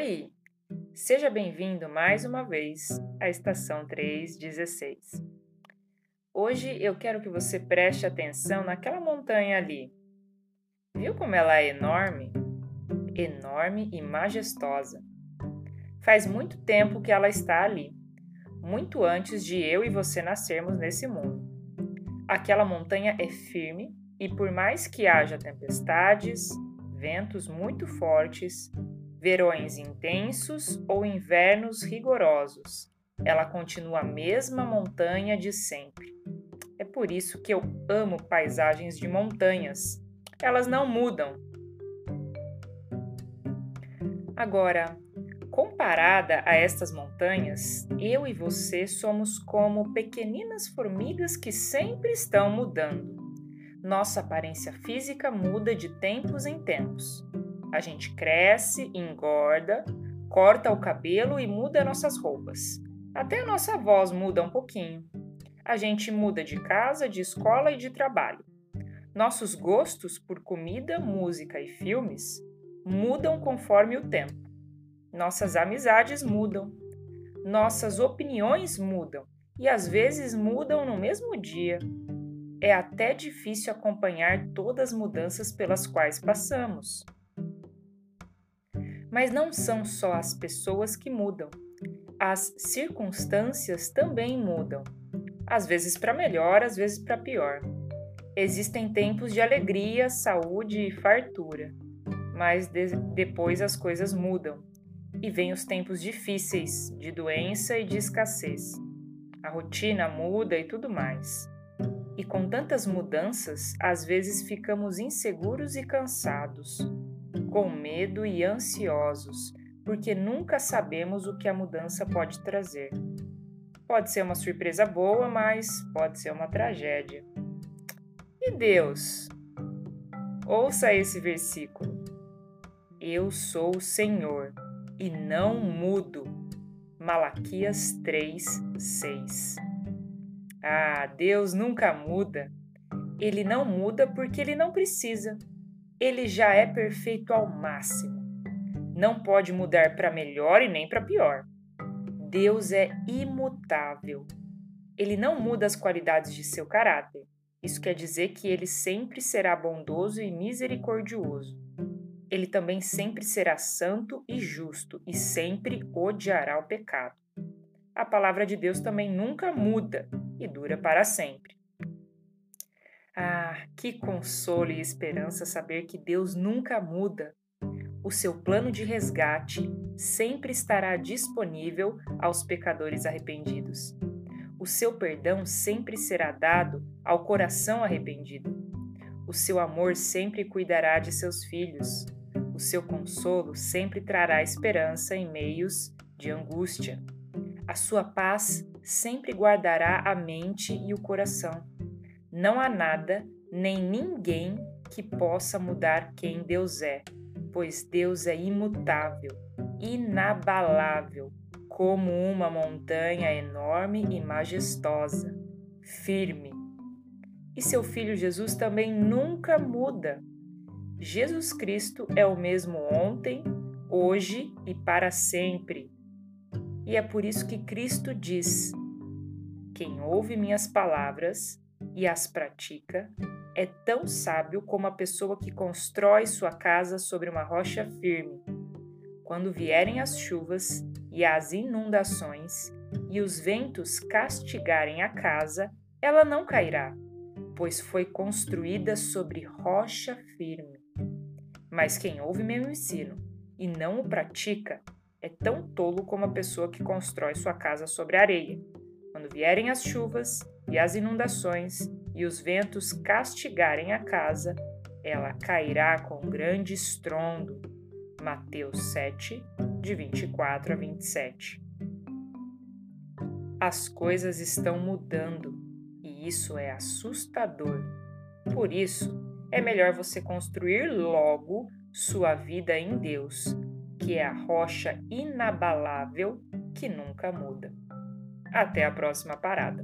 Oi! Seja bem-vindo mais uma vez à estação 316. Hoje eu quero que você preste atenção naquela montanha ali. Viu como ela é enorme? Enorme e majestosa. Faz muito tempo que ela está ali, muito antes de eu e você nascermos nesse mundo. Aquela montanha é firme e, por mais que haja tempestades, ventos muito fortes, verões intensos ou invernos rigorosos. Ela continua a mesma montanha de sempre. É por isso que eu amo paisagens de montanhas. Elas não mudam. Agora, comparada a estas montanhas, eu e você somos como pequeninas formigas que sempre estão mudando. Nossa aparência física muda de tempos em tempos. A gente cresce, engorda, corta o cabelo e muda nossas roupas. Até a nossa voz muda um pouquinho. A gente muda de casa, de escola e de trabalho. Nossos gostos por comida, música e filmes mudam conforme o tempo. Nossas amizades mudam. Nossas opiniões mudam e às vezes mudam no mesmo dia. É até difícil acompanhar todas as mudanças pelas quais passamos. Mas não são só as pessoas que mudam. As circunstâncias também mudam. Às vezes para melhor, às vezes para pior. Existem tempos de alegria, saúde e fartura, mas de depois as coisas mudam e vêm os tempos difíceis de doença e de escassez. A rotina muda e tudo mais. E com tantas mudanças, às vezes ficamos inseguros e cansados com medo e ansiosos, porque nunca sabemos o que a mudança pode trazer. Pode ser uma surpresa boa, mas pode ser uma tragédia. E Deus? Ouça esse versículo. Eu sou o Senhor e não mudo. Malaquias 3, 6. Ah, Deus nunca muda. Ele não muda porque ele não precisa ele já é perfeito ao máximo. Não pode mudar para melhor e nem para pior. Deus é imutável. Ele não muda as qualidades de seu caráter. Isso quer dizer que ele sempre será bondoso e misericordioso. Ele também sempre será santo e justo e sempre odiará o pecado. A palavra de Deus também nunca muda e dura para sempre. Que consolo e esperança saber que Deus nunca muda. O seu plano de resgate sempre estará disponível aos pecadores arrependidos. O seu perdão sempre será dado ao coração arrependido. O seu amor sempre cuidará de seus filhos. O seu consolo sempre trará esperança em meios de angústia. A sua paz sempre guardará a mente e o coração. Não há nada nem ninguém que possa mudar quem Deus é, pois Deus é imutável, inabalável, como uma montanha enorme e majestosa, firme. E seu filho Jesus também nunca muda. Jesus Cristo é o mesmo ontem, hoje e para sempre. E é por isso que Cristo diz: Quem ouve minhas palavras e as pratica, é tão sábio como a pessoa que constrói sua casa sobre uma rocha firme. Quando vierem as chuvas e as inundações, e os ventos castigarem a casa, ela não cairá, pois foi construída sobre rocha firme. Mas quem ouve meu ensino e não o pratica é tão tolo como a pessoa que constrói sua casa sobre areia. Quando vierem as chuvas e as inundações e os ventos castigarem a casa, ela cairá com grande estrondo. Mateus 7, de 24 a 27. As coisas estão mudando e isso é assustador. Por isso, é melhor você construir logo sua vida em Deus, que é a rocha inabalável que nunca muda. Até a próxima parada.